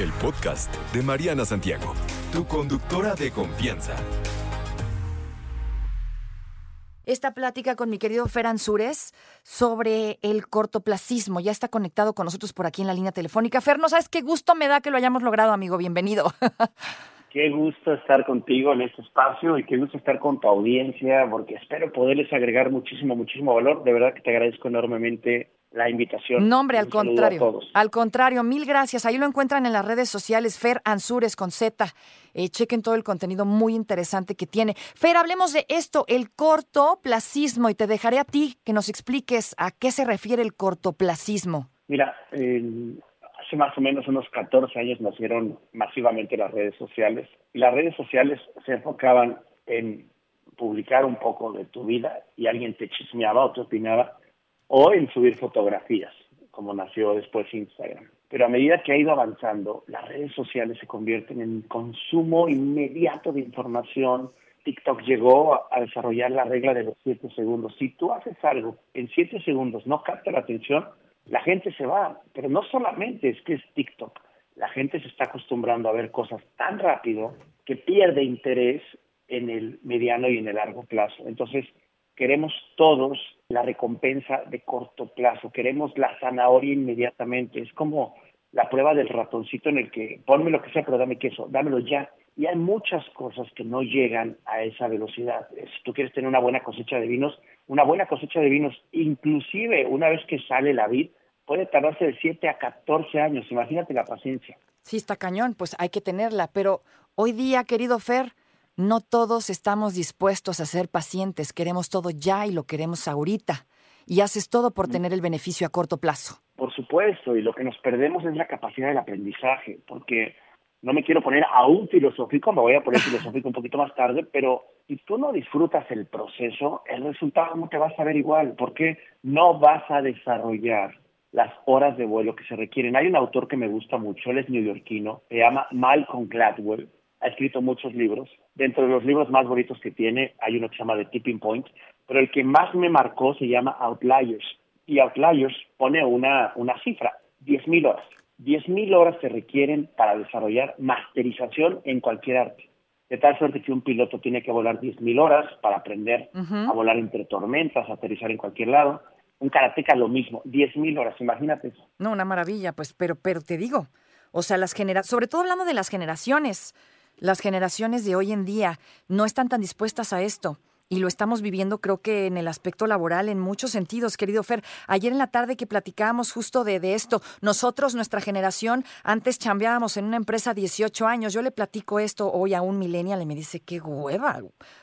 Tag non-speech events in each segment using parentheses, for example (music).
el podcast de Mariana Santiago, tu conductora de confianza. Esta plática con mi querido Fer Ansures sobre el cortoplacismo. Ya está conectado con nosotros por aquí en la línea telefónica. Fer, no sabes qué gusto me da que lo hayamos logrado, amigo. Bienvenido. (laughs) Qué gusto estar contigo en este espacio y qué gusto estar con tu audiencia, porque espero poderles agregar muchísimo, muchísimo valor. De verdad que te agradezco enormemente la invitación. No, hombre, al contrario. Al contrario, mil gracias. Ahí lo encuentran en las redes sociales, Fer Ansures con Z. Eh, chequen todo el contenido muy interesante que tiene. Fer, hablemos de esto, el cortoplacismo, y te dejaré a ti que nos expliques a qué se refiere el cortoplacismo. Mira, el hace más o menos unos 14 años nacieron masivamente las redes sociales y las redes sociales se enfocaban en publicar un poco de tu vida y alguien te chismeaba o te opinaba o en subir fotografías, como nació después Instagram. Pero a medida que ha ido avanzando, las redes sociales se convierten en consumo inmediato de información. TikTok llegó a, desarrollar la regla de los 7 segundos. Si tú haces algo en 7 segundos, no capta la atención, la gente se va, pero no solamente es que es TikTok, la gente se está acostumbrando a ver cosas tan rápido que pierde interés en el mediano y en el largo plazo. Entonces, queremos todos la recompensa de corto plazo, queremos la zanahoria inmediatamente, es como la prueba del ratoncito en el que ponme lo que sea, pero dame queso, dámelo ya. Y hay muchas cosas que no llegan a esa velocidad. Si tú quieres tener una buena cosecha de vinos, una buena cosecha de vinos, inclusive una vez que sale la vid, puede tardarse de 7 a 14 años. Imagínate la paciencia. Sí, está cañón, pues hay que tenerla. Pero hoy día, querido Fer, no todos estamos dispuestos a ser pacientes. Queremos todo ya y lo queremos ahorita. Y haces todo por tener el beneficio a corto plazo. Por supuesto, y lo que nos perdemos es la capacidad del aprendizaje, porque no me quiero poner aún filosófico, me voy a poner (laughs) filosófico un poquito más tarde, pero si tú no disfrutas el proceso, el resultado no te vas a ver igual, porque no vas a desarrollar las horas de vuelo que se requieren. Hay un autor que me gusta mucho, él es neoyorquino, se llama Malcolm Gladwell, ha escrito muchos libros. Dentro de los libros más bonitos que tiene hay uno que se llama The Tipping Point, pero el que más me marcó se llama Outliers. Y Outliers pone una, una cifra, 10.000 horas. 10.000 horas se requieren para desarrollar masterización en cualquier arte. De tal suerte que un piloto tiene que volar 10.000 horas para aprender a volar entre tormentas, a aterrizar en cualquier lado un karateca lo mismo, 10.000 horas, imagínate eso. No, una maravilla, pues, pero, pero te digo, o sea, las generaciones, sobre todo hablando de las generaciones, las generaciones de hoy en día no están tan dispuestas a esto. Y lo estamos viviendo, creo que en el aspecto laboral, en muchos sentidos, querido Fer. Ayer en la tarde que platicábamos justo de, de esto, nosotros, nuestra generación, antes chambeábamos en una empresa 18 años. Yo le platico esto hoy a un millennial y me dice, qué hueva,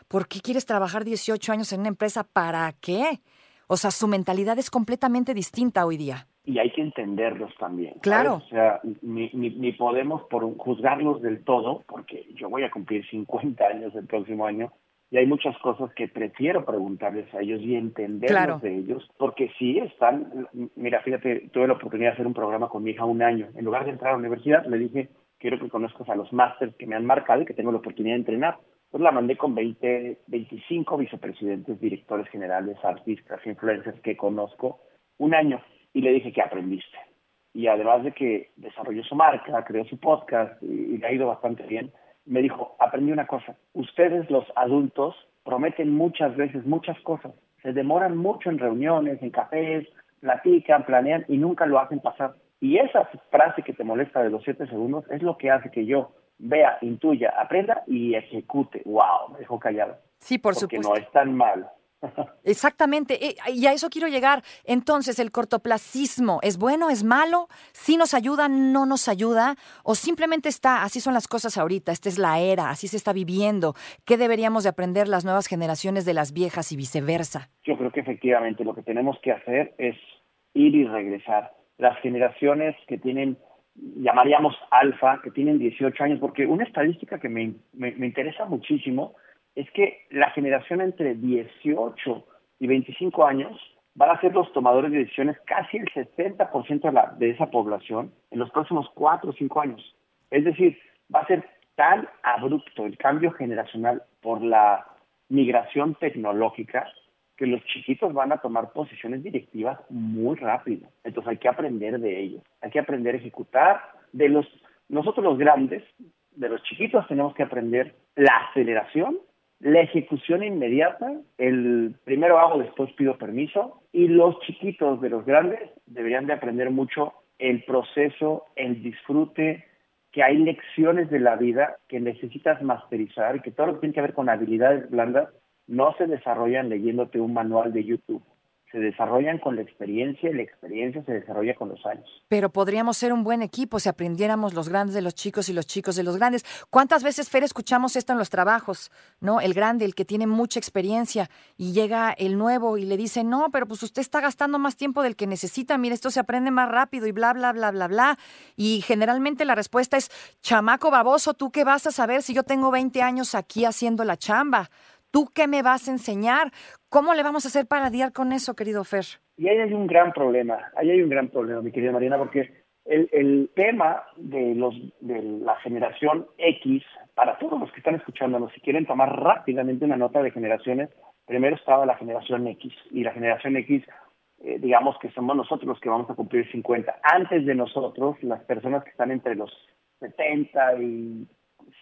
¿por qué quieres trabajar 18 años en una empresa? ¿Para qué? O sea, su mentalidad es completamente distinta hoy día. Y hay que entenderlos también. Claro. O sea, ni, ni, podemos por juzgarlos del todo, porque yo voy a cumplir 50 años el próximo año, y hay muchas cosas que prefiero preguntarles a ellos y entenderlos de ellos, porque sí están, mira, fíjate, tuve la oportunidad de hacer un programa con mi hija un año. En lugar de entrar a la universidad, le dije, quiero que conozcas a los másters que me han marcado y que tengo la oportunidad de entrenar. Pues la mandé con 20, 25 vicepresidentes, directores generales, artistas, influencers que conozco, un año, y le dije que aprendiste. Y además de que desarrolló su marca, creó su podcast y, le ha ido bastante bien, me dijo, aprendí una cosa, ustedes los adultos prometen muchas veces muchas cosas, se demoran mucho en reuniones, en cafés, platican, planean y nunca lo hacen pasar. Y esa frase que te molesta de los siete segundos es lo que hace que yo vea, intuya, aprenda y ejecute. ¡Wow! Me dejó callado. Sí, por Porque supuesto. no es tan mal. (laughs) Exactamente, eh, y a eso quiero llegar. Entonces, ¿el cortoplacismo es bueno, es malo? ¿Sí nos ayuda, no nos ayuda? ¿O simplemente está, así son las cosas ahorita, esta es la era, así se está viviendo? ¿Qué deberíamos de aprender las nuevas generaciones de las viejas y viceversa? Yo creo que efectivamente lo que tenemos que hacer es ir y regresar. Las generaciones que tienen llamaríamos alfa, que tienen 18 años, porque una estadística que me, me, interesa muchísimo es que la generación entre 18 y 25 años van a ser los tomadores de decisiones casi el 70% de, la, de esa población en los próximos 4 o 5 años. Es decir, va a ser tan abrupto el cambio generacional por la migración tecnológica que los chiquitos van a tomar posiciones directivas muy rápido. Entonces hay que aprender de ellos, hay que aprender a ejecutar. De los nosotros los grandes, de los chiquitos, tenemos que aprender la aceleración, la ejecución inmediata, el primero hago, después pido permiso, y los chiquitos de los grandes deberían de aprender mucho el proceso, el disfrute, que hay lecciones de la vida que necesitas masterizar que todo lo que tiene que ver con habilidades blandas no se desarrollan leyéndote un manual de YouTube se desarrollan con la experiencia y la experiencia se desarrolla con los años. Pero podríamos ser un buen equipo si aprendiéramos los grandes de los chicos y los chicos de los grandes. ¿Cuántas veces, Fer, escuchamos esto en los trabajos? ¿No? El grande, el que tiene mucha experiencia y llega el nuevo y le dice, no, pero pues usted está gastando más tiempo del que necesita, mire, esto se aprende más rápido y bla, bla, bla, bla, bla. Y generalmente la respuesta es, chamaco baboso, ¿tú qué vas a saber si yo tengo 20 años aquí haciendo la chamba? ¿Tú qué me vas a enseñar? ¿Cómo le vamos a hacer para lidiar con eso, querido Fer? Y ahí hay un gran problema, ahí hay un gran problema, mi querida Mariana, porque el, tema de, los, de la generación X, para todos los que están escuchándonos, si quieren tomar rápidamente una nota de generaciones, primero estaba la generación X, y la generación X, eh, digamos que somos nosotros los que vamos a cumplir 50. Antes de nosotros, las personas que están entre los 70 y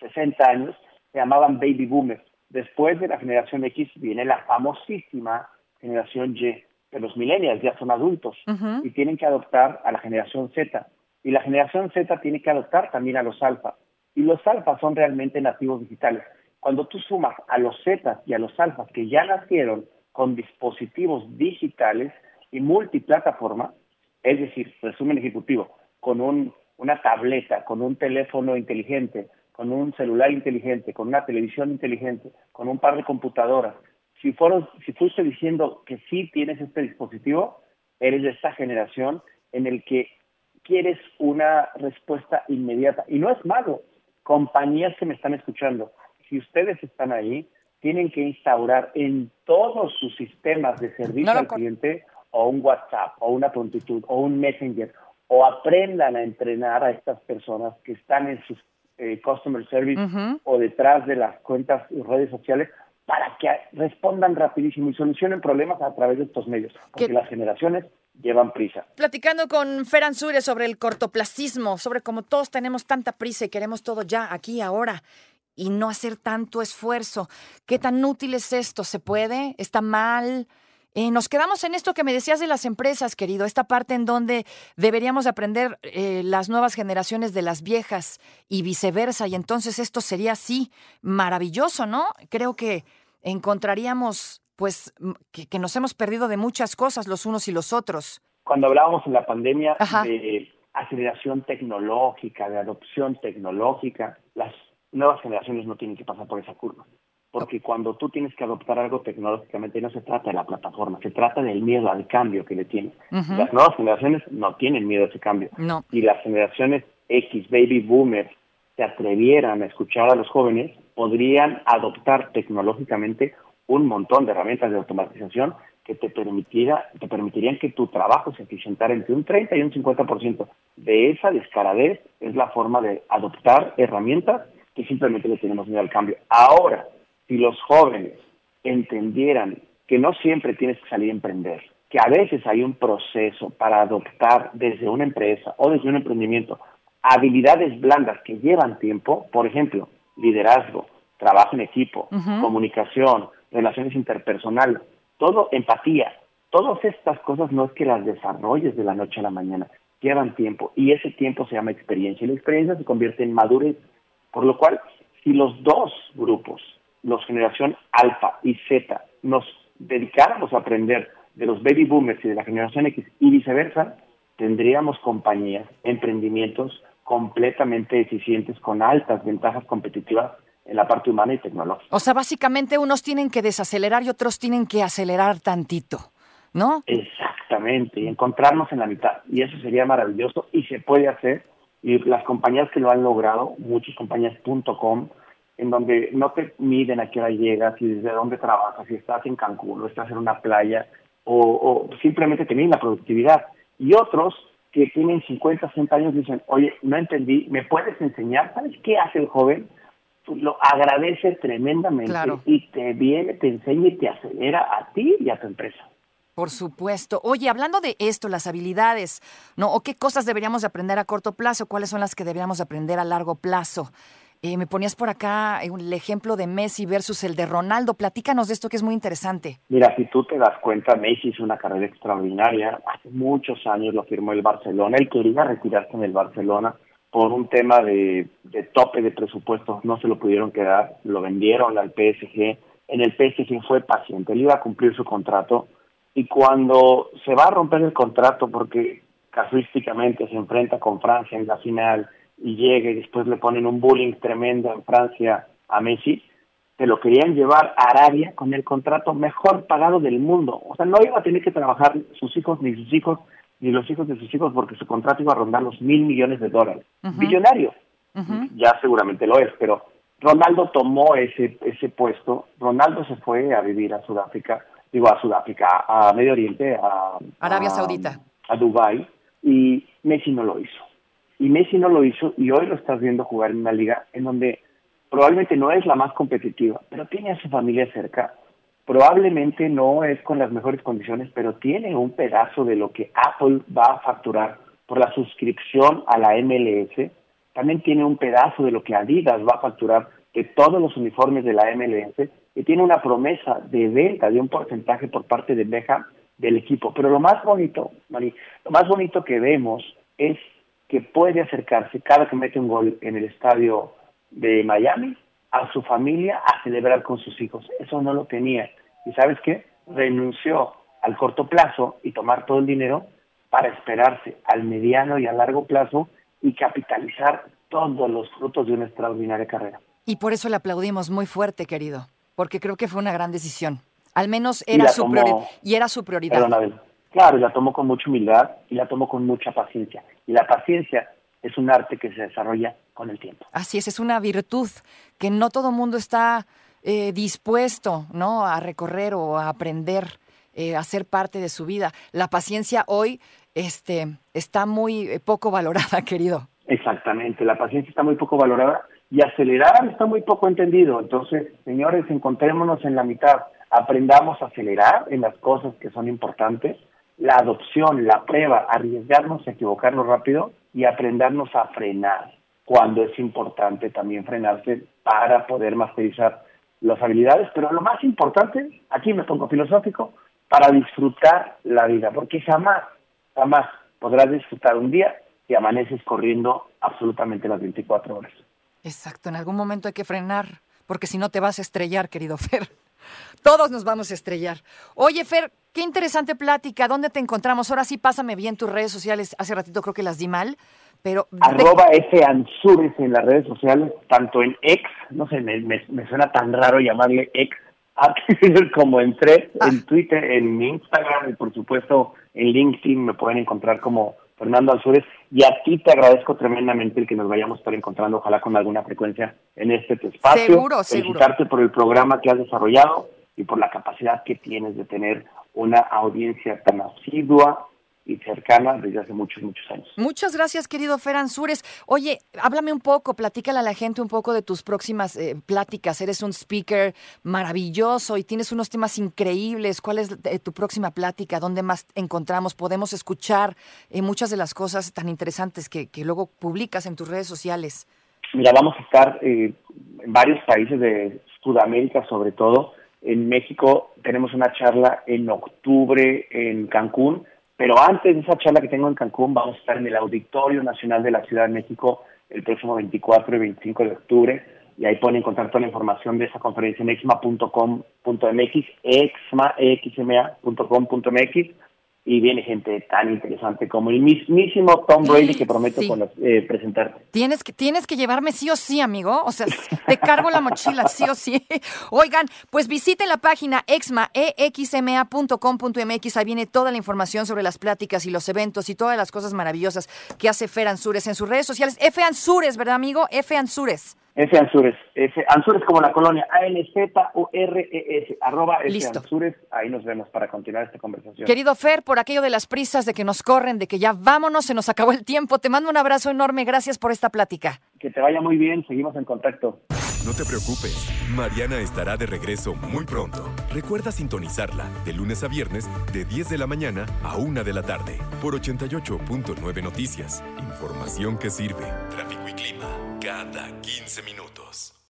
60 años, se llamaban baby boomers Después de la generación X viene la famosísima generación Y, que los millennials ya son adultos y tienen que adoptar a la generación Z. Y la generación Z tiene que adoptar también a los alfa. Y los alfa son realmente nativos digitales. Cuando tú sumas a los Z y a los alfas que ya nacieron con dispositivos digitales y multiplataforma, es decir, resumen ejecutivo, con un, una tableta, con un teléfono inteligente, con un celular inteligente, con una televisión inteligente, con un par de computadoras, si, fueron, si fuiste diciendo que sí tienes este dispositivo, eres de esta generación en el que quieres una respuesta inmediata. Y no es malo. Compañías que me están escuchando, si ustedes están ahí, tienen que instaurar en todos sus sistemas de servicio al cliente o un WhatsApp o una prontitud o un Messenger o aprendan a entrenar a estas personas que están en sus eh, customer service o detrás de las cuentas y redes sociales para que respondan rapidísimo y solucionen problemas a través de estos medios, porque las generaciones llevan prisa. Platicando con Fer Ansures sobre el cortoplacismo, sobre cómo todos tenemos tanta prisa y queremos todo ya, aquí, ahora, y no hacer tanto esfuerzo. ¿Qué tan útil es esto? ¿Se puede? ¿Está mal? Eh, nos quedamos en esto que me decías de las empresas, querido, esta parte en donde deberíamos aprender eh, las nuevas generaciones de las viejas y viceversa, y entonces esto sería así maravilloso, ¿no? Creo que encontraríamos, pues, que, nos hemos perdido de muchas cosas los unos y los otros. Cuando hablábamos en la pandemia de aceleración tecnológica, de adopción tecnológica, las nuevas generaciones no tienen que pasar por esa curva porque cuando tú tienes que adoptar algo tecnológicamente no se trata de la plataforma, se trata del miedo al cambio que le tienen. Las nuevas generaciones no tienen miedo a ese cambio. Y las generaciones X, baby boomers, se atrevieran a escuchar a los jóvenes, podrían adoptar tecnológicamente un montón de herramientas de automatización que te, permitiera, te permitirían que tu trabajo se eficientara entre un 30 y un 50%. De esa descaradez es la forma de adoptar herramientas que simplemente le tenemos miedo al cambio. Ahora, si los jóvenes entendieran que no siempre tienes que salir a emprender, que a veces hay un proceso para adoptar desde una empresa o desde un emprendimiento habilidades blandas que llevan tiempo, por ejemplo, liderazgo, trabajo en equipo, comunicación, relaciones interpersonales, todo empatía, todas estas cosas no es que las desarrolles de la noche a la mañana, llevan tiempo y ese tiempo se llama experiencia y la experiencia se convierte en madurez, por lo cual si los dos grupos los generación alfa y Z nos dedicáramos a aprender de los baby boomers y de la generación X y viceversa, tendríamos compañías, emprendimientos completamente eficientes con altas ventajas competitivas en la parte humana y tecnológica. O sea, básicamente unos tienen que desacelerar y otros tienen que acelerar tantito, ¿no? Exactamente, y encontrarnos en la mitad. Y eso sería maravilloso y se puede hacer. Y las compañías que lo han logrado, muchas compañías.com, en donde no te miden a qué hora llegas y desde dónde trabajas, si estás en Cancún o estás en una playa, o, simplemente te miden la productividad. Y otros que tienen 50, 60 años dicen, oye, no entendí, ¿me puedes enseñar? ¿Sabes qué hace el joven? Lo agradece tremendamente y te viene, te enseña y te acelera a ti y a tu empresa. Por supuesto. Oye, hablando de esto, las habilidades, ¿no? ¿O qué cosas deberíamos de aprender a corto plazo? ¿Cuáles son las que deberíamos aprender a largo plazo? Eh, me ponías por acá el ejemplo de Messi versus el de Ronaldo. Platícanos de esto que es muy interesante. Mira, si tú te das cuenta, Messi hizo una carrera extraordinaria. Hace muchos años lo firmó el Barcelona. Él quería retirarse en el Barcelona por un tema de, de tope de presupuestos. No se lo pudieron quedar. Lo vendieron al PSG. En el PSG fue paciente. Él iba a cumplir su contrato. Y cuando se va a romper el contrato, porque casuísticamente se enfrenta con Francia en la final y llega y después le ponen un bullying tremendo en Francia a Messi, se lo querían llevar a Arabia con el contrato mejor pagado del mundo. O sea, no iba a tener que trabajar sus hijos, ni sus hijos, ni los hijos de sus hijos, porque su contrato iba a rondar los mil millones de dólares. Billonario. Ya seguramente lo es, pero Ronaldo tomó ese, ese puesto. Ronaldo se fue a vivir a Sudáfrica, digo a Sudáfrica, a Medio Oriente, a Arabia Saudita, a Dubái, y Messi no lo hizo. Y Messi no lo hizo y hoy lo estás viendo jugar en una liga en donde probablemente no es la más competitiva, pero tiene a su familia cerca. Probablemente no es con las mejores condiciones, pero tiene un pedazo de lo que Apple va a facturar por la suscripción a la MLS. También tiene un pedazo de lo que Adidas va a facturar de todos los uniformes de la MLS y tiene una promesa de venta de un porcentaje por parte de Beckham del equipo. Pero lo más bonito, Mari, lo más bonito que vemos es que puede acercarse cada que mete un gol en el estadio de Miami a su familia a celebrar con sus hijos. Eso no lo tenía. ¿Y sabes qué? Renunció al corto plazo y tomar todo el dinero para esperarse al mediano y a largo plazo y capitalizar todos los frutos de una extraordinaria carrera. Y por eso le aplaudimos muy fuerte, querido, porque creo que fue una gran decisión. Al menos era su prioridad. Y era su prioridad. Claro, la tomó con mucha humildad y la tomó con mucha paciencia. Y la paciencia es un arte que se desarrolla con el tiempo. Así es, es una virtud que no todo mundo está eh, dispuesto ¿no? a recorrer o a aprender eh, a ser parte de su vida. La paciencia hoy este, está muy eh, poco valorada, (laughs) querido. Exactamente, la paciencia está muy poco valorada y acelerar está muy poco entendido. Entonces, señores, encontrémonos en la mitad, aprendamos a acelerar en las cosas que son importantes la adopción, la prueba, arriesgarnos a equivocarnos rápido y aprendernos a frenar cuando es importante también frenarse para poder masterizar las habilidades, pero lo más importante, aquí me pongo filosófico, para disfrutar la vida, porque jamás, jamás podrás disfrutar un día si amaneces corriendo absolutamente las 24 horas. Exacto, en algún momento hay que frenar, porque si no te vas a estrellar, querido Fer. Todos nos vamos a estrellar. Oye, Fer, qué interesante plática. ¿Dónde te encontramos? Ahora sí, pásame bien tus redes sociales. Hace ratito creo que las di mal, pero... Arroba F Ansures en las redes sociales, tanto en X, no sé, me, me, suena tan raro llamarle X, (laughs) como en Thread, ah. en Twitter, en Instagram y por supuesto en LinkedIn me pueden encontrar como Fernando Ansures, y a ti te agradezco tremendamente el que nos vayamos a estar encontrando, ojalá con alguna frecuencia en este espacio. Seguro, Felicitarte por el programa que has desarrollado y por la capacidad que tienes de tener una audiencia tan asidua y cercana desde hace muchos, muchos años. Muchas gracias, querido Fer Ansures. Oye, háblame un poco, platícale a la gente un poco de tus próximas eh, pláticas. Eres un speaker maravilloso y tienes unos temas increíbles. ¿Cuál es eh, tu próxima plática? ¿Dónde más encontramos? Podemos escuchar eh, muchas de las cosas tan interesantes que, que, luego publicas en tus redes sociales. Mira, vamos a estar en varios países de Sudamérica, sobre todo. En México tenemos una charla en octubre en Cancún pero antes de esa charla que tengo en Cancún, vamos a estar en el Auditorio Nacional de la Ciudad de México el próximo 24 y 25 de octubre. Y ahí pueden encontrar toda la información de esa conferencia en exma.com.mx, exma.com.mx y viene gente tan interesante como el mismísimo Tom Brady que prometo eh, presentar. Tienes que, tienes que llevarme sí o sí, amigo. O sea, te cargo la mochila sí o sí. (laughs) Oigan, pues visiten la página exma, exma.com.mx. Ahí viene toda la información sobre las pláticas y los eventos y todas las cosas maravillosas que hace Fer Ansures en sus redes sociales. F Ansures, ¿verdad, amigo? F Ansures. S. Ansures. S. Ansures como la colonia. A-N-Z-O-R-E-S. Arroba S. Listo. Ansures. Ahí nos vemos para continuar esta conversación. Querido Fer, por aquello de las prisas, de que nos corren, de que ya vámonos, se nos acabó el tiempo. Te mando un abrazo enorme. Gracias por esta plática. Que te vaya muy bien. Seguimos en contacto. No te preocupes. Mariana estará de regreso muy pronto. Recuerda sintonizarla de lunes a viernes de 10 de la mañana a 1 de la tarde por 88.9 Noticias. Información que sirve. Tráfico y clima cada 15 minutos.